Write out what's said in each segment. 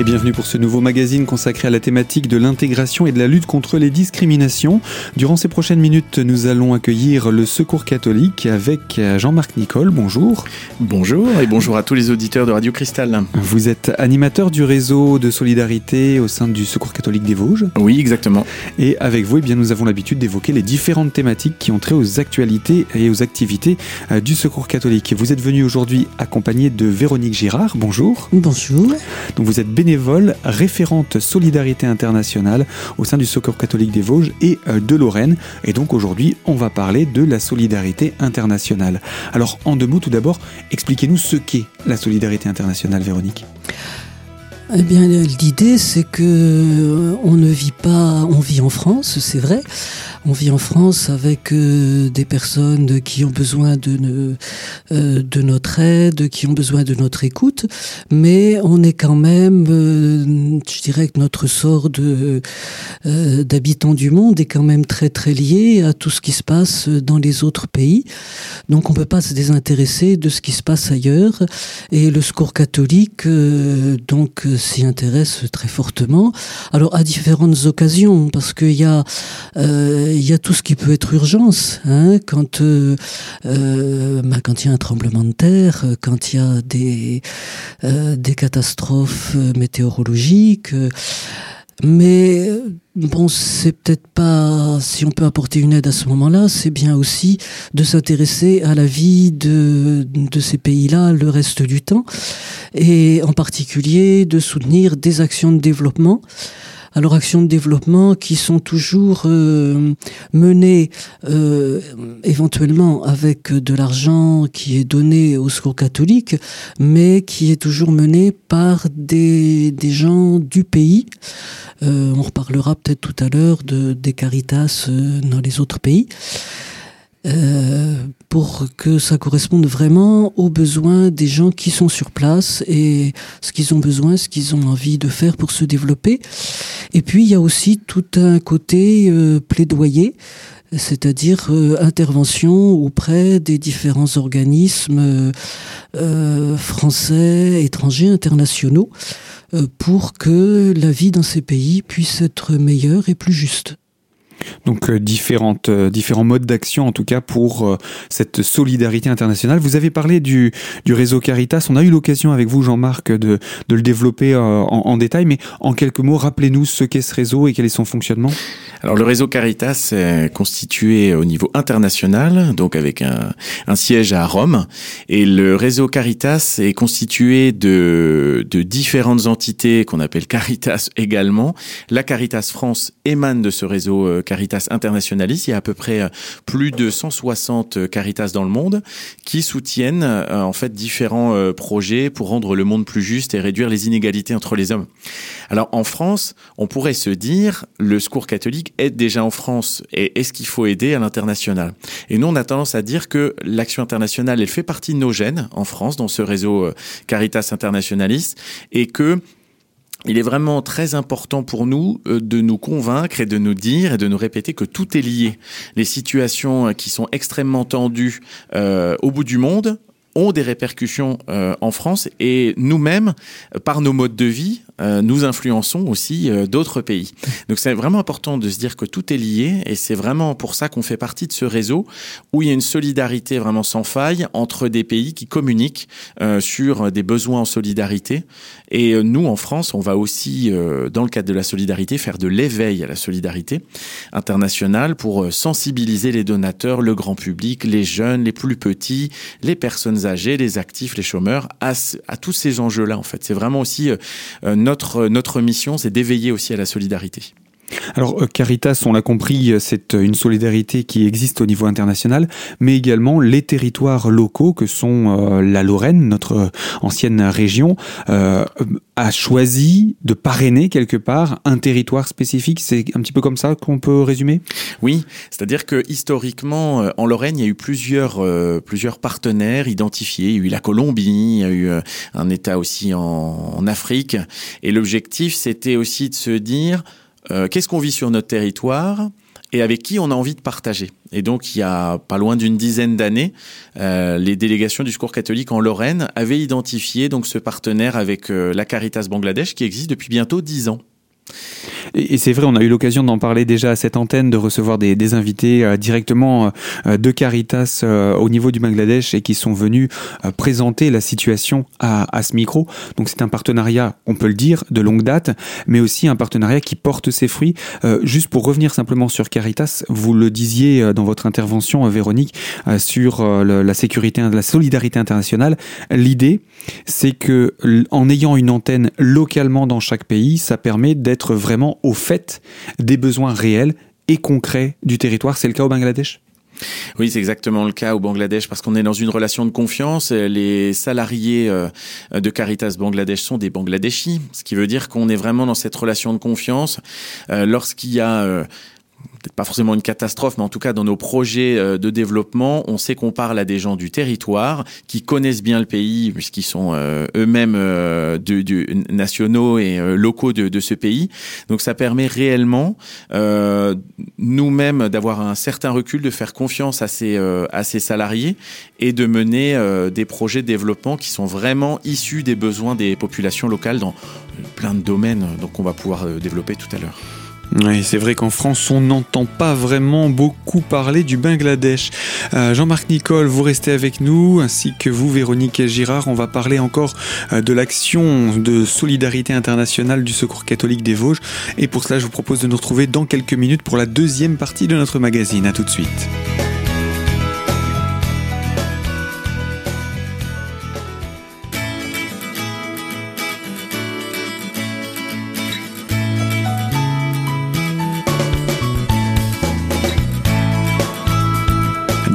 Et bienvenue pour ce nouveau magazine consacré à la thématique de l'intégration et de la lutte contre les discriminations. Durant ces prochaines minutes, nous allons accueillir le Secours catholique avec Jean-Marc Nicole. Bonjour. Bonjour et bonjour à tous les auditeurs de Radio Cristal. Vous êtes animateur du réseau de solidarité au sein du Secours catholique des Vosges. Oui, exactement. Et avec vous, eh bien, nous avons l'habitude d'évoquer les différentes thématiques qui ont trait aux actualités et aux activités euh, du Secours catholique. Vous êtes venu aujourd'hui accompagné de Véronique Girard. Bonjour. Bonjour. Donc vous êtes bénévole, référente solidarité internationale au sein du Secours catholique des Vosges et euh, de Lorraine. Et donc aujourd'hui, on va parler de la solidarité internationale. Alors en deux mots, tout d'abord, expliquez-nous ce qu'est la solidarité internationale, Véronique. Eh bien, l'idée, c'est que euh, on ne vit pas, on vit en France, c'est vrai. On vit en France avec euh, des personnes qui ont besoin de, euh, de notre aide, qui ont besoin de notre écoute, mais on est quand même, je dirais que notre sort d'habitants du monde est quand même très très lié à tout ce qui se passe dans les autres pays. Donc, on peut pas se désintéresser de ce qui se passe ailleurs. Et le secours catholique, donc s'y intéresse très fortement. Alors à différentes occasions, parce qu'il y a euh, il y a tout ce qui peut être urgence, hein, quand euh, euh, bah, quand il y a un tremblement de terre, quand il y a des des catastrophes météorologiques. Mais bon, c'est peut-être pas si on peut apporter une aide à ce moment-là, c'est bien aussi de s'intéresser à la vie de, de ces pays-là le reste du temps, et en particulier de soutenir des actions de développement alors actions de développement qui sont toujours euh, menées euh, éventuellement avec de l'argent qui est donné au secours catholique, mais qui est toujours menée par des, des gens du pays. Euh, on reparlera peut-être tout à l'heure de, des caritas dans les autres pays. Euh, pour que ça corresponde vraiment aux besoins des gens qui sont sur place et ce qu'ils ont besoin, ce qu'ils ont envie de faire pour se développer. Et puis il y a aussi tout un côté euh, plaidoyer c'est-à-dire euh, intervention auprès des différents organismes euh, français, étrangers, internationaux, pour que la vie dans ces pays puisse être meilleure et plus juste. Donc euh, différentes, euh, différents modes d'action en tout cas pour euh, cette solidarité internationale. Vous avez parlé du, du réseau Caritas. On a eu l'occasion avec vous, Jean-Marc, de, de le développer en, en, détail, mais en quelques mots, rappelez-nous ce qu'est ce réseau et quel est son fonctionnement. Alors le réseau Caritas est constitué au niveau international, donc avec un, un siège à Rome, et le réseau Caritas est constitué de, de différentes entités qu'on appelle Caritas également. La Caritas France émane de ce réseau Caritas Internationalis. Il y a à peu près euh, plus de 160 euh, Caritas dans le monde qui soutiennent euh, en fait différents projets pour rendre le monde plus juste et réduire les inégalités entre les hommes. Alors en France, on pourrait se dire le secours catholique aide déjà en France et est-ce qu'il faut aider à l'international? Et nous on a tendance à dire que l'action internationale elle fait partie de nos gènes en France dans ce réseau Caritas Internationalis et que il est vraiment très important pour nous euh, de nous convaincre et de nous dire et de nous répéter que tout est lié. Les situations euh, qui sont extrêmement tendues euh, au bout du monde ont des répercussions en France et nous-mêmes, par nos modes de vie, nous influençons aussi d'autres pays. Donc c'est vraiment important de se dire que tout est lié et c'est vraiment pour ça qu'on fait partie de ce réseau où il y a une solidarité vraiment sans faille entre des pays qui communiquent sur des besoins en solidarité et euh, nous, en France, on va aussi, euh, dans le cadre de la solidarité, faire de l'éveil à la solidarité internationale pour euh, sensibiliser les donateurs, le grand public, les jeunes, les plus petits, les personnes âgées, les actifs, les chômeurs, à, à tous ces enjeux-là, en fait. C'est vraiment aussi notre, notre mission, c'est d'éveiller aussi à la solidarité. Alors euh, Caritas, on l'a compris, c'est une solidarité qui existe au niveau international, mais également les territoires locaux que sont euh, la Lorraine, notre euh, ancienne région, a choisi de parrainer quelque part un territoire spécifique. C'est un petit peu comme ça qu'on peut résumer? Oui, c'est-à-dire que historiquement, en Lorraine, il y a eu plusieurs, plusieurs partenaires identifiés. Il y a eu la Colombie, il y a eu un État aussi en Afrique. Et l'objectif, c'était aussi de se dire, euh, qu'est-ce qu'on vit sur notre territoire et avec qui on a envie de partager? Et donc, il y a pas loin d'une dizaine d'années, euh, les délégations du Secours catholique en Lorraine avaient identifié donc ce partenaire avec euh, la Caritas Bangladesh qui existe depuis bientôt dix ans. Et, c'est vrai, on a eu l'occasion d'en parler déjà à cette antenne, de recevoir des, invités euh, directement euh, de Caritas euh, au niveau du Bangladesh et qui sont venus présenter la situation à ce micro. Donc c'est un partenariat, on peut le dire, de longue date, mais aussi un partenariat qui porte ses fruits. juste pour revenir simplement sur Caritas, vous le disiez dans votre intervention, Véronique, sur la sécurité, la solidarité internationale. L'idée, c'est que en ayant une antenne localement dans chaque pays, ça permet d'être vraiment au fait des besoins réels et concrets du territoire. C'est le cas au Bangladesh? Oui, c'est exactement le cas au Bangladesh parce qu'on est dans une relation de confiance. Les salariés euh, de Caritas Bangladesh sont des Bangladeshis, ce qui veut dire qu'on est vraiment dans cette relation de confiance. Euh, lorsqu'il y a euh, peut-être pas forcément une catastrophe, mais en tout cas dans nos projets euh, de développement, on sait qu'on parle à des gens du territoire qui connaissent bien le pays puisqu'ils sont euh, eux-mêmes euh, du, du, nationaux et locaux de, de, ce pays. Donc ça permet réellement nous-mêmes d'avoir un certain recul, de faire confiance à ces, à ces salariés et de mener des projets de développement qui sont vraiment issus des besoins des populations locales dans plein de domaines donc on va pouvoir développer tout à l'heure. Oui, c'est vrai qu'en France, on n'entend pas vraiment beaucoup parler du Bangladesh. Euh, Jean-Marc Nicole, vous restez avec nous, ainsi que vous, Véronique Girard. On va parler encore euh, de l'action de solidarité internationale du Secours catholique des Vosges. Et pour cela, je vous propose de nous retrouver dans quelques minutes pour la deuxième partie de notre magazine. A tout de suite.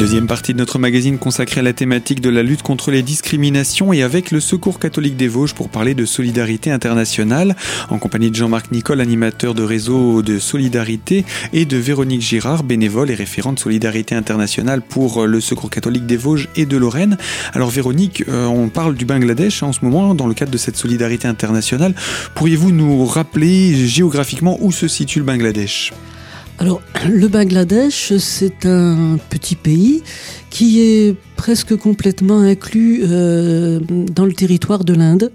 Deuxième partie de notre magazine consacrée à la thématique de la lutte contre les discriminations et avec le Secours catholique des Vosges pour parler de solidarité internationale, en compagnie de Jean-Marc Nicole, animateur de réseau de solidarité, et de Véronique Girard, bénévole et référente solidarité internationale pour le Secours catholique des Vosges et de Lorraine. Alors Véronique, euh, on parle du Bangladesh en ce moment dans le cadre de cette solidarité internationale. Pourriez-vous nous rappeler géographiquement où se situe le Bangladesh? Alors, le Bangladesh, c'est un petit pays qui est presque complètement inclus euh, dans le territoire de l'Inde,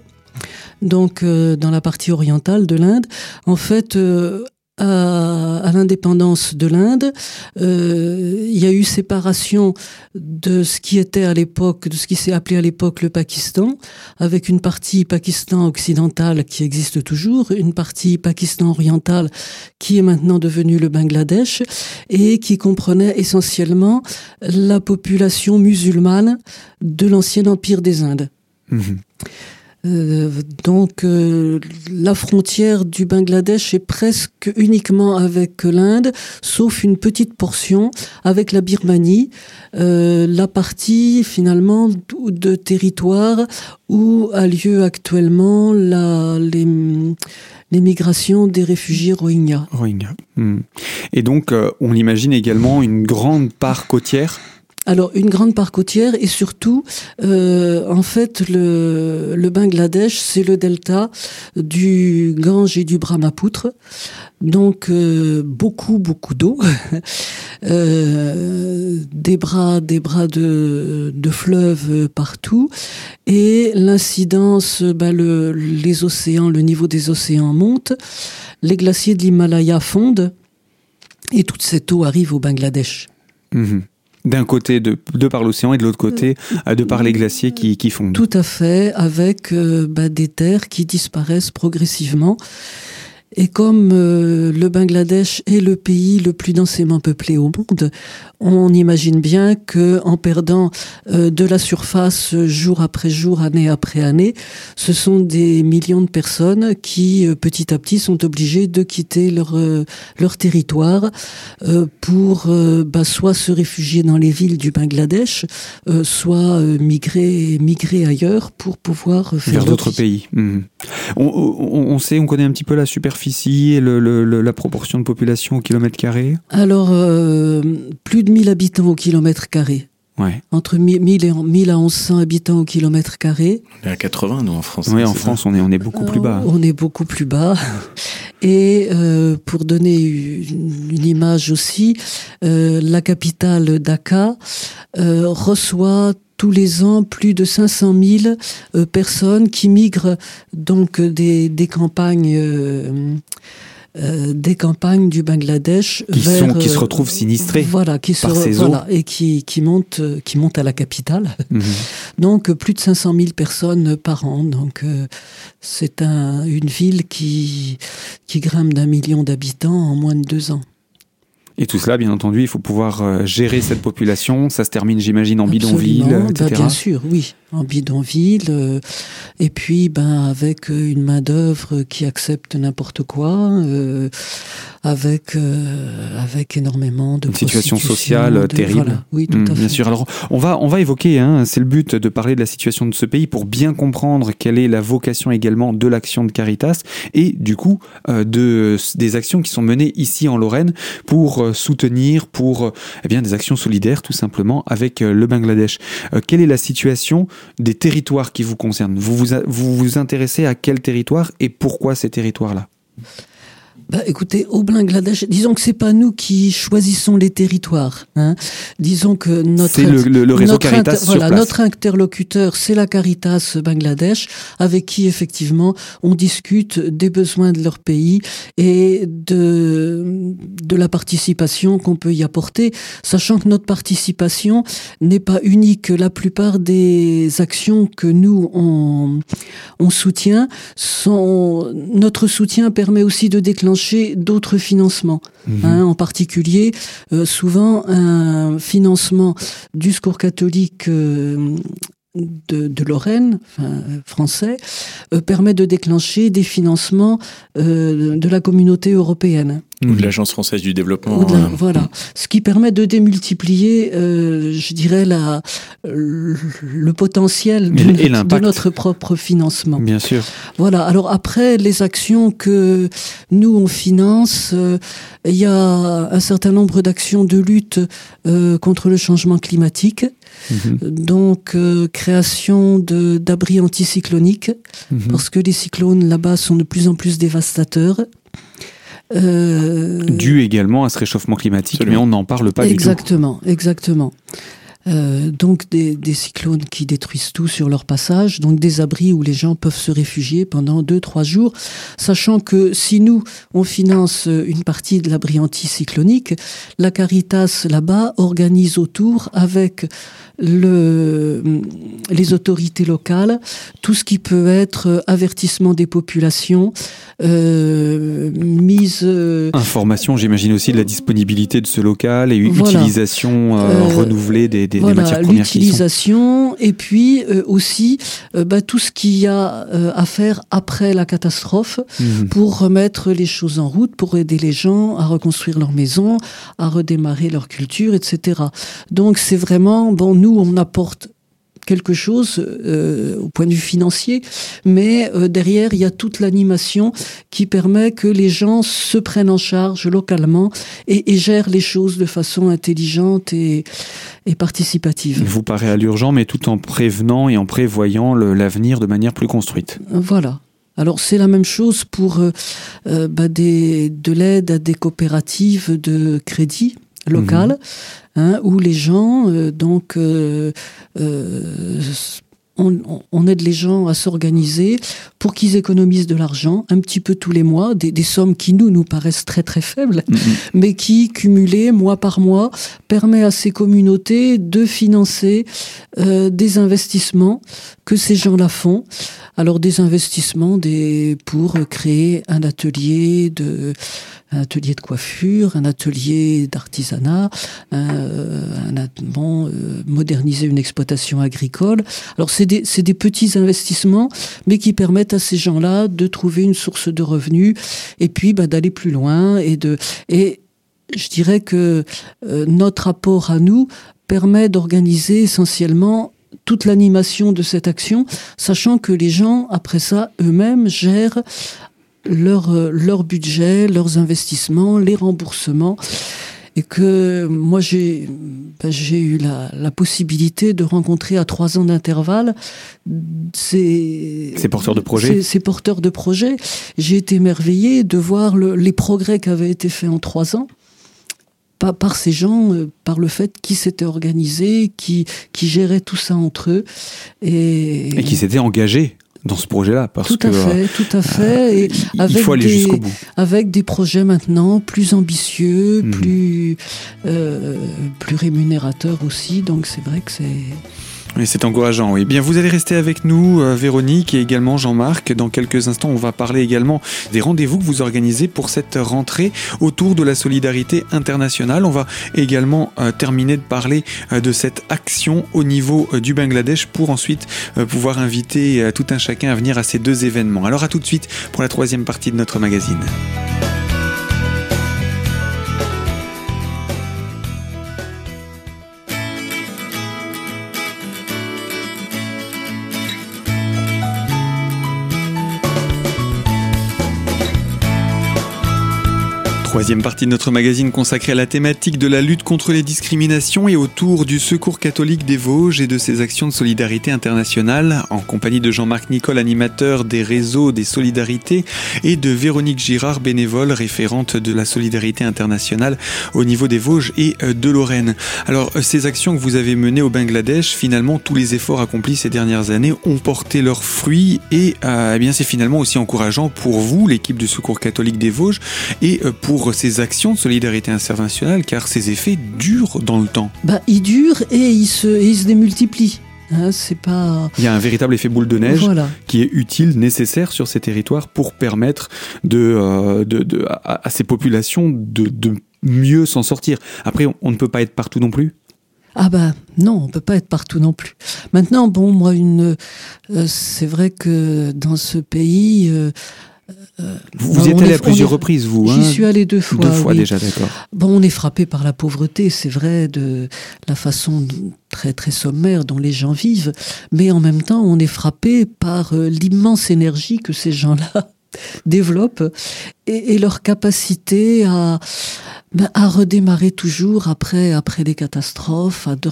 donc euh, dans la partie orientale de l'Inde. En fait, euh, à, l'indépendance de l'Inde. Euh, il y a eu séparation de ce qui était à l'époque, de ce qui s'est appelé à l'époque le Pakistan, avec une partie Pakistan occidental qui existe toujours, une partie Pakistan oriental qui est maintenant devenue le Bangladesh et qui comprenait essentiellement la population musulmane de l'ancien empire des Indes. Mmh. Euh, donc euh, la frontière du Bangladesh est presque uniquement avec l'Inde, sauf une petite portion avec la Birmanie, euh, la partie finalement de territoire où a lieu actuellement la, l'émigration des réfugiés Rohingyas. Rohingya. Hmm. Et donc, on imagine également une grande part côtière alors une grande part côtière et surtout, euh, en fait, le, Bangladesh, c'est le delta du Gange et du Brahmapoutre, donc euh, beaucoup beaucoup d'eau, euh, des bras des bras de, de fleuves partout. Et l'incidence, bah, le, les océans, le niveau des océans monte, les glaciers de l'Himalaya fondent. Et toute cette eau arrive au Bangladesh. Mmh d'un côté de, de par l'océan et de l'autre côté euh, de par les glaciers qui, qui fondent. Tout à fait, avec euh, bah, des terres qui disparaissent progressivement et comme euh, le Bangladesh est le pays le plus densément peuplé au monde, on imagine bien que en perdant euh, de la surface jour après jour, année après année, ce sont des millions de personnes qui euh, petit à petit sont obligées de quitter leur leur territoire pour bah, soit se réfugier dans les villes du Bangladesh, soit migrer migrer ailleurs pour pouvoir faire vers d'autres pays. Mmh. On, on, on, sait, on connaît un petit peu la superficie et le, la proportion de population au kilomètre carré Alors, euh, plus de 1000 habitants au kilomètre carré. Entre 1000 et 1000 à 1100 habitants au kilomètre carré. On est à 80, nous, en France. Oui, en France, on est, on est beaucoup plus bas. On est beaucoup plus bas. Et euh, pour donner une, image aussi, euh, la capitale Dakar euh, reçoit tous les ans plus de 500 000 euh, personnes qui migrent donc des, des campagnes euh, euh, des campagnes du Bangladesh qui, vers, sont, qui se retrouvent sinistrés voilà, qui par se, ces voilà, et qui, qui montent qui montent à la capitale. Mhm. Donc plus de 500 000 personnes par an. Donc euh, c'est un, une ville qui qui grimpe d'un million d'habitants en moins de deux ans. Et tout cela, bien entendu, il faut pouvoir euh, gérer cette population. Ça se termine, j'imagine, en bidonville, etc. Bah, bien sûr, oui, en bidonville. euh, et puis, ben, avec euh, une main d'œuvre qui accepte n'importe quoi, euh, avec euh, avec énormément de Une situation sociale de- terrible. voilà. Oui, tout Mm, à fait. Bien sûr. Alors, on va, on va évoquer, hein, c'est le but de parler de la situation de ce pays pour bien comprendre quelle est la vocation également de l'action de Caritas et du coup de, des actions qui sont menées ici en Lorraine pour soutenir, pour euh, eh bien, des actions solidaires tout simplement avec euh, le Bangladesh. Euh, quelle est la situation des territoires qui vous concernent? Vous vous, vous vous intéressez à quel territoire et pourquoi ces territoires-là? Bah, écoutez, au Bangladesh, disons que c'est pas nous qui choisissons les territoires. Hein. Disons que notre C'est le, le- le réseau notre Caritas inter- sur voilà, place. notre interlocuteur, c'est la Caritas Bangladesh, avec qui effectivement on discute des besoins de leur pays et de de la participation qu'on peut y apporter, sachant que notre participation n'est pas unique. La plupart des actions que nous on on soutient sont notre soutien permet aussi de déclencher d'autres financements. Mhm. Hein, en particulier, euh, souvent un financement du secours catholique euh, de, de Lorraine, enfin, euh, français, euh, permet de déclencher des financements euh, de la communauté européenne. Ou de l'Agence française du développement. Ou de la- euh, voilà, ce qui permet de démultiplier, euh, je dirais, la, le le potentiel de, Et- et notre- de notre propre financement. Bien sûr. Voilà. Alors après, les actions que nous on finance, euh, il y a un certain nombre d'actions de lutte euh, contre le changement climatique. Mhm. Donc euh, création de d'abris anticycloniques Mhm. parce que les cyclones là-bas sont de plus en plus dévastateurs. Euh, Dû également à ce réchauffement climatique, Absolument. mais on n'en parle pas du tout. exactement, exactement. Euh, donc des, des cyclones qui détruisent tout sur leur passage, donc des abris où les gens peuvent se réfugier pendant deux trois jours, sachant que si nous on finance une partie de l'abri anticyclonique, la Caritas là-bas organise autour avec le, les autorités locales tout ce qui peut être avertissement des populations, euh, mise euh, Information, j'imagine aussi de la disponibilité de ce local et Voilà. utilisation euh, Euh, renouvelée des, des- des voilà, matières premières l'utilisation et puis euh, aussi euh, bah, tout ce qu'il y a euh, à faire après la catastrophe Mhm. pour remettre les choses en route, pour aider les gens à reconstruire leur maison, à redémarrer leur culture, etc. Donc c'est vraiment, bon, nous on apporte quelque chose euh, au point de vue financier, mais euh, derrière il y a toute l'animation qui permet que les gens se prennent en charge localement et, et gèrent les choses de façon intelligente et, et participative. Il vous paraît à l'urgent, mais tout en prévenant et en prévoyant l'avenir de manière plus construite. Voilà. Alors c'est la même chose pour euh, bah, des, de l'aide à des coopératives de crédit locales, hein, où les gens, euh, donc, euh, euh, on- on aide les gens à s'organiser pour qu'ils économisent de l'argent, un petit peu tous les mois, des, des sommes qui nous nous paraissent très très faibles, Mhm. mais qui, cumulées mois par mois, permet à ces communautés de financer euh, des investissements que ces gens-là font. Alors des investissements des, pour créer un atelier de un atelier de coiffure, un atelier d'artisanat, un, un bon, euh, moderniser une exploitation agricole. Alors c'est des, c'est des petits investissements, mais qui permettent à ces gens-là de trouver une source de revenus et puis bah, d'aller plus loin et de et je dirais que euh, notre apport à nous permet d'organiser essentiellement toute l'animation de cette action, sachant que les gens, après ça, eux-mêmes gèrent leur, euh, leur budget, leurs investissements, les remboursements. Et que moi j'ai ben, j'ai eu la, la, possibilité de rencontrer à trois ans d'intervalle ces, ces porteurs de projets. Ces, ces porteurs de projets. J'ai été émerveillée de voir le, les progrès qui avaient été faits en trois ans par, par ces gens, euh, par le fait qu'ils s'étaient organisés, qui, qui géraient tout ça entre eux. Et, et qui s'étaient engagés dans ce projet-là. Parce tout à que, fait, tout à fait. Et il avec faut aller jusqu'au bout. Avec des projets maintenant plus ambitieux, Mhm. plus, euh, plus rémunérateurs aussi. Donc c'est vrai que c'est. C'est encourageant, oui. Bien, vous allez rester avec nous, euh, Véronique et également Jean-Marc. Dans quelques instants, on va parler également des rendez-vous que vous organisez pour cette rentrée autour de la solidarité internationale. On va également euh, terminer de parler euh, de cette action au niveau du Bangladesh pour ensuite pouvoir inviter tout un chacun à venir à ces deux événements. Alors à tout de suite pour la troisième partie de notre magazine. Troisième partie de notre magazine consacrée à la thématique de la lutte contre les discriminations et autour du Secours catholique des Vosges et de ses actions de solidarité internationale, en compagnie de Jean-Marc Nicole, animateur des réseaux des solidarités, et de Véronique Girard, bénévole, référente de la solidarité internationale au niveau des Vosges et euh, de Lorraine. Alors, euh, ces actions que vous avez menées au Bangladesh, finalement, tous les efforts accomplis ces dernières années ont porté leurs fruits et euh, eh bien, c'est finalement aussi encourageant pour vous, l'équipe du Secours catholique des Vosges, et euh, pour ces actions de solidarité internationale, car ces effets durent dans le temps. Bah, ils durent et ils se, et ils se démultiplient. Hein, c'est pas. Il y a un véritable effet boule de neige Voilà. qui est utile, nécessaire sur ces territoires pour permettre de, euh, de, de- à, à ces populations de, de mieux s'en sortir. Après, on, on ne peut pas être partout non plus. Ah bah non, on peut pas être partout non plus. Maintenant, bon, moi, une, euh, c'est vrai que dans ce pays, euh, Vous, Bah, vous y êtes allé à plusieurs est- reprises, vous. j'y hein suis allé deux fois. Deux fois oui. déjà, d'accord. Bon, on est frappé par la pauvreté, c'est vrai, de la façon très très sommaire dont les gens vivent, mais en même temps, on est frappé par euh, l'immense énergie que ces gens-là développent et, et leur capacité à ben, à redémarrer toujours après après des catastrophes, à de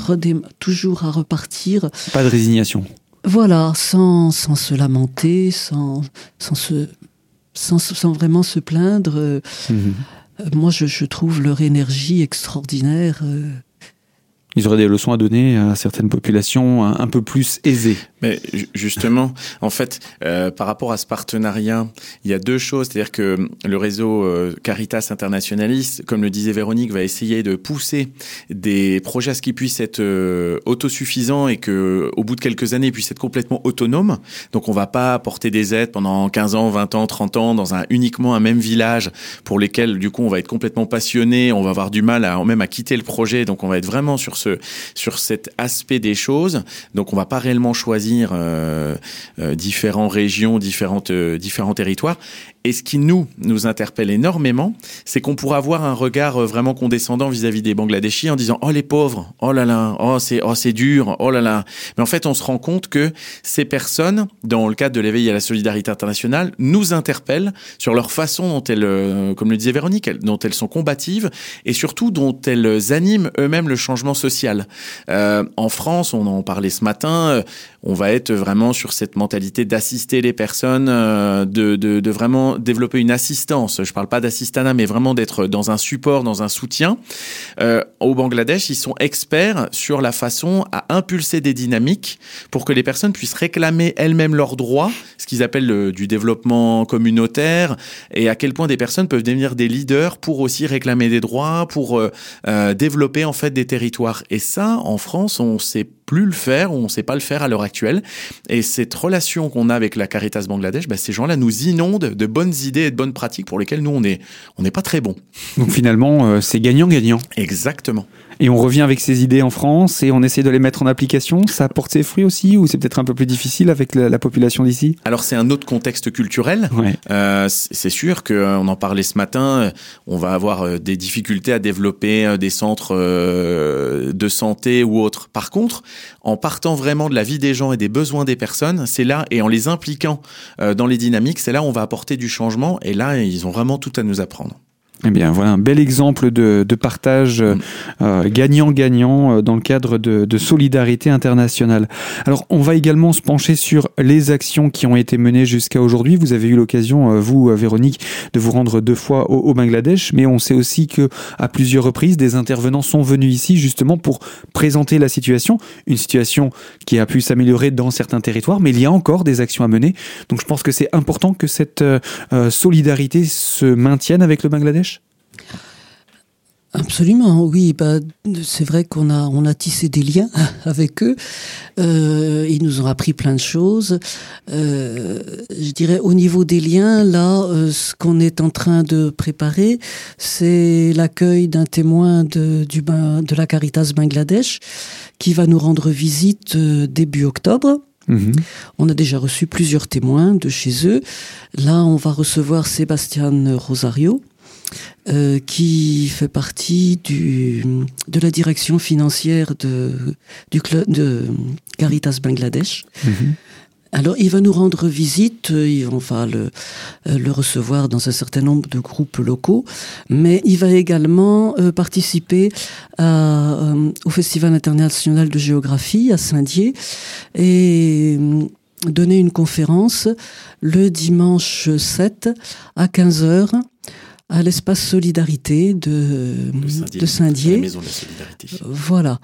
toujours à repartir. Pas de résignation. Voilà, sans sans se lamenter, sans sans se sans, sans vraiment se plaindre. euh, Mhm. euh, Moi, je, je trouve leur énergie extraordinaire. Ils auraient des leçons à donner à certaines populations un, peu plus aisées. Mais ju- justement, en fait, euh, par rapport à ce partenariat, il y a deux choses. C'est-à-dire que le réseau euh, Caritas Internationaliste, comme le disait Véronique, va essayer de pousser des projets à ce qu'ils puissent être euh, autosuffisants et que, au bout de quelques années, ils puissent être complètement autonomes. Donc, on va pas apporter des aides pendant 15 ans, 20 ans, 30 ans dans un uniquement un même village pour lesquels, du coup, on va être complètement passionné, on va avoir du mal à même à quitter le projet. Donc, on va être vraiment sur sur cet aspect des choses. Donc, on va pas réellement choisir euh, euh, différentes régions, différentes, euh, différents territoires. Et ce qui nous, nous interpelle énormément, c'est qu'on pourra avoir un regard vraiment condescendant vis-à-vis des Bangladeshis en disant « Oh les pauvres, oh là là, oh c'est oh, dur, oh là là ». Mais en fait, on se rend compte que ces personnes, dans le cadre de l'éveil à la solidarité internationale, nous interpellent sur leur façon dont elles, comme le disait Véronique, dont elles sont combatives et surtout dont elles animent eux-mêmes le changement social. Euh, en France, on en parlait ce matin, euh, on va être vraiment sur cette mentalité d'assister les personnes, euh, de, vraiment développer une assistance. Je parle pas d'assistanat, mais vraiment d'être dans un support, dans un soutien. Au Bangladesh, ils sont experts sur la façon à impulser des dynamiques pour que les personnes puissent réclamer elles-mêmes leurs droits, ce qu'ils appellent le- du développement communautaire, et à quel point des personnes peuvent devenir des leaders pour aussi réclamer des droits, pour développer en fait des territoires. Et ça, en France, on sait plus le faire on sait pas le faire à l'heure actuelle. Et cette relation qu'on a avec la Caritas Bangladesh, bah, ces gens-là nous inondent de bonnes idées et de bonnes pratiques pour lesquelles nous on est on n'est pas très bons. Donc finalement, euh, c'est gagnant-gagnant. Exactement. Et on revient avec ces idées en France et on essaie de les mettre en application. Ça porte ses fruits aussi ou c'est peut-être un peu plus difficile avec la, la population d'ici? Alors c'est un autre contexte culturel. Ouais. Euh, c'est sûr que euh, en parlait ce matin. On va avoir des difficultés à développer des centres euh, de santé ou autres. Par contre, en partant vraiment de la vie des gens et des besoins des personnes, c'est là et en les impliquant euh, dans les dynamiques, c'est là où on va apporter du changement. Et là, ils ont vraiment tout à nous apprendre. Eh bien, voilà un bel exemple de, partage mm. euh, gagnant-gagnant euh, dans le cadre de, solidarité internationale. Alors, on va également se pencher sur les actions qui ont été menées jusqu'à aujourd'hui. Vous avez eu l'occasion, euh, vous, Véronique, de vous rendre deux fois au, Bangladesh, mais on sait aussi que à plusieurs reprises, des intervenants sont venus ici justement pour présenter la situation, une situation qui a pu s'améliorer dans certains territoires, mais il y a encore des actions à mener. Donc, je pense que c'est important que cette solidarité se maintienne avec le Bangladesh. Absolument, oui. Bah, c'est vrai qu'on a, on a tissé des liens avec eux. Euh, ils nous ont appris plein de choses. Euh, je dirais au niveau des liens, là, euh, ce qu'on est en train de préparer, c'est l'accueil d'un témoin de, du, de la Caritas Bangladesh qui va nous rendre visite début octobre. Mhm. On a déjà reçu plusieurs témoins de chez eux. Là, on va recevoir Sébastien Rosario, euh, qui fait partie du, de la direction financière de, du club de Caritas Bangladesh. Mhm. Alors, il va nous rendre visite, on va le, euh, le, recevoir dans un certain nombre de groupes locaux, mais il va également euh, participer à, au Festival international de géographie à Saint-Dié et donner une conférence le dimanche 7 à 15h à l'espace Solidarité de, de Saint-Dié. maison de la Solidarité. Voilà.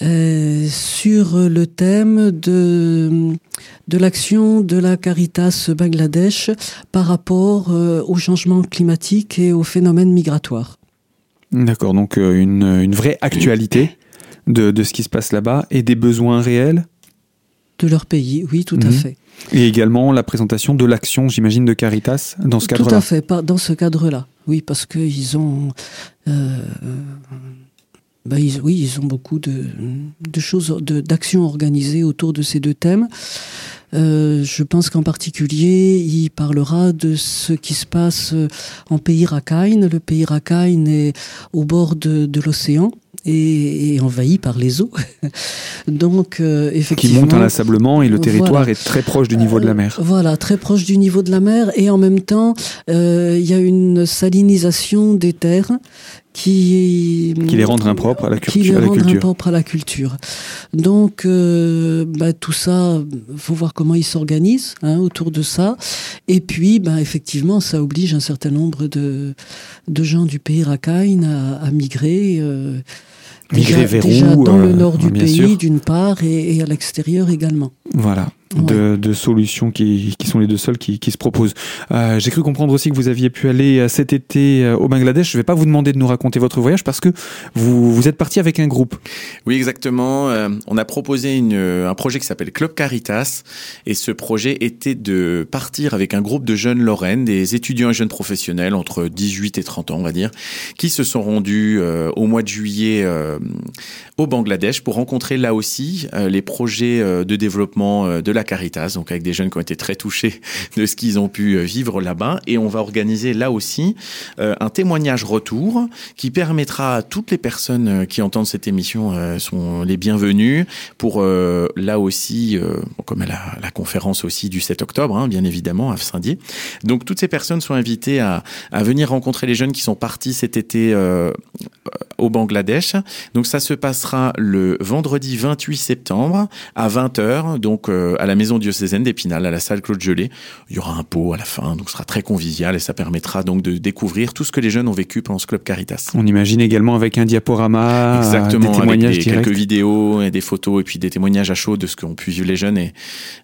Euh, sur le thème de, de l'action de la Caritas Bangladesh par rapport euh, au changement climatique et aux phénomènes migratoires. D'accord, donc euh, une, une, vraie actualité de, de ce qui se passe là-bas et des besoins réels De leur pays, oui, tout à mhm. fait. Et également la présentation de l'action, j'imagine, de Caritas dans ce cadre-là. Tout à fait, pas dans ce cadre-là. Oui, parce qu'ils ont, euh, bah, oui, ils ont beaucoup de, de choses, d'actions organisées autour de ces deux thèmes. Euh, je pense qu'en particulier, il parlera de ce qui se passe en pays Rakhine. Le pays Rakhine est au bord de, de l'océan et, envahi par les eaux. Donc, euh, effectivement. Qui monte inlassablement et le territoire est très proche du niveau de la mer. Euh, voilà, très proche du niveau de la mer. Et en même temps, euh, il y a une salinisation des terres qui, qui les rendent impropres à la, culture. Qui les rendent impropres à la culture. Donc, bah, tout ça, faut voir comment ils s'organisent hein, autour de ça. Et puis, bah, effectivement, ça oblige un certain nombre de, de gens du pays Rakhine à, à migrer. Migrer vers déjà dans le nord du pays, d'une part, et, à l'extérieur également. Voilà de, solutions qui, qui, sont les deux seules qui, qui se proposent. Euh, J'ai cru comprendre aussi que vous aviez pu aller euh, cet été euh, au Bangladesh. Je ne vais pas vous demander de nous raconter votre voyage parce que vous, vous êtes parti avec un groupe. Oui, exactement. Euh, on a proposé une, un projet qui s'appelle Club Caritas et ce projet était de partir avec un groupe de jeunes Lorraine, des étudiants et jeunes professionnels entre 18 et 30 ans, on va dire, qui se sont rendus au mois de juillet au Bangladesh pour rencontrer là aussi les projets de développement de la Caritas, donc avec des jeunes qui ont été très touchés de ce qu'ils ont pu euh, vivre là-bas. Et on va organiser là aussi euh, un témoignage retour qui permettra à toutes les personnes euh, qui entendent cette émission sont les bienvenues pour là aussi, comme à la, conférence aussi du 7 octobre, hein, bien évidemment, à Saint-Dié. Donc toutes ces personnes sont invitées à, à, venir rencontrer les jeunes qui sont partis cet été au Bangladesh. Donc ça se passera le vendredi 28 septembre à 20h, donc à la maison diocésaine d'Épinal, à la salle Claude Gelé. Il y aura un pot à la fin, donc ce sera très convivial et ça permettra donc de découvrir tout ce que les jeunes ont vécu pendant ce club Caritas. On imagine également avec un diaporama, Exactement, des témoignages avec quelques vidéos et des photos et puis des témoignages à chaud de ce qu'ont pu vivre les jeunes et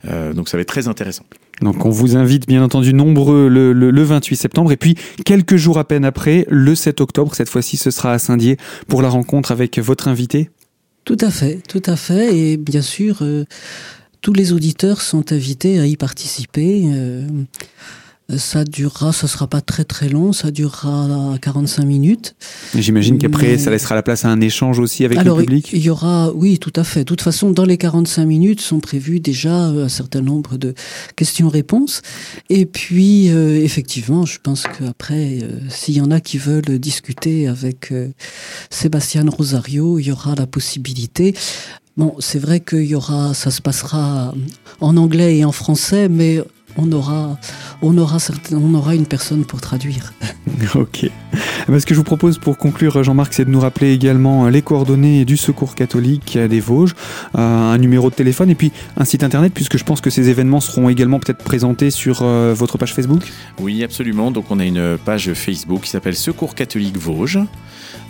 euh, donc ça va être très intéressant. Donc on vous invite bien entendu nombreux le, le, 28 septembre et puis quelques jours à peine après, le 7 octobre, cette fois-ci ce sera à Saint-Dié pour la rencontre avec votre invité. Tout à fait, tout à fait. Et bien sûr, euh, tous les auditeurs sont invités à y participer. Euh, ça durera, ça sera pas très très long, ça durera 45 minutes. J'imagine qu'après, ça laissera la place à un échange aussi avec le public. Il y aura, oui, tout à fait. De toute façon, dans les 45 minutes sont prévues déjà euh, un certain nombre de questions-réponses. Et puis, euh, effectivement, je pense qu'après, s'il y en a qui veulent discuter avec Sébastien Rosario, il y aura la possibilité. Bon, c'est vrai qu'il y aura, ça se passera en anglais et en français, mais on aura, on aura, on aura une personne pour traduire. ok. Ce que je vous propose pour conclure, Jean-Marc, c'est de nous rappeler également les coordonnées du Secours catholique des Vosges, un numéro de téléphone et puis un site internet, puisque je pense que ces événements seront également peut-être présentés sur votre page Facebook. Oui, absolument. Donc on a une page Facebook qui s'appelle Secours catholique Vosges.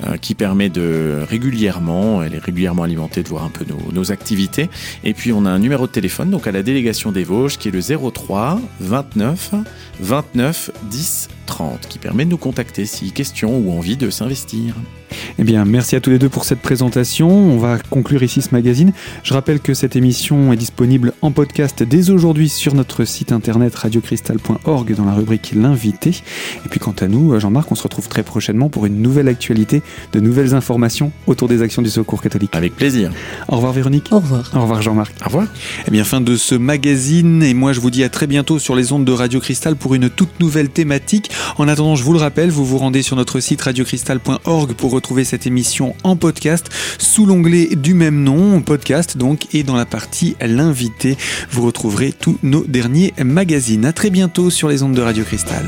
Euh, qui permet de régulièrement, elle est régulièrement alimentée de voir un peu nos, activités. Et puis on a un numéro de téléphone donc à la délégation des Vosges qui est le 03 29 29 10 30 qui permet de nous contacter si question ou envie de s'investir. Eh bien, merci à tous les deux pour cette présentation. On va conclure ici ce magazine. Je rappelle que cette émission est disponible en podcast dès aujourd'hui sur notre site internet radiocristal.org dans la rubrique L'invité. Et puis, quant à nous, Jean-Marc, on se retrouve très prochainement pour une nouvelle actualité, de nouvelles informations autour des actions du Secours catholique. Avec plaisir. Au revoir, Véronique. Au revoir. Au revoir, Jean-Marc. Au revoir. Eh bien, fin de ce magazine. Et moi, je vous dis à très bientôt sur les ondes de Radio Cristal pour une toute nouvelle thématique. En attendant, je vous le rappelle, vous vous rendez sur notre site radiocristal.org pour retrouver cette émission en podcast sous l'onglet du même nom, podcast donc, et dans la partie l'invité, vous retrouverez tous nos derniers magazines. À très bientôt sur les ondes de Radio Cristal.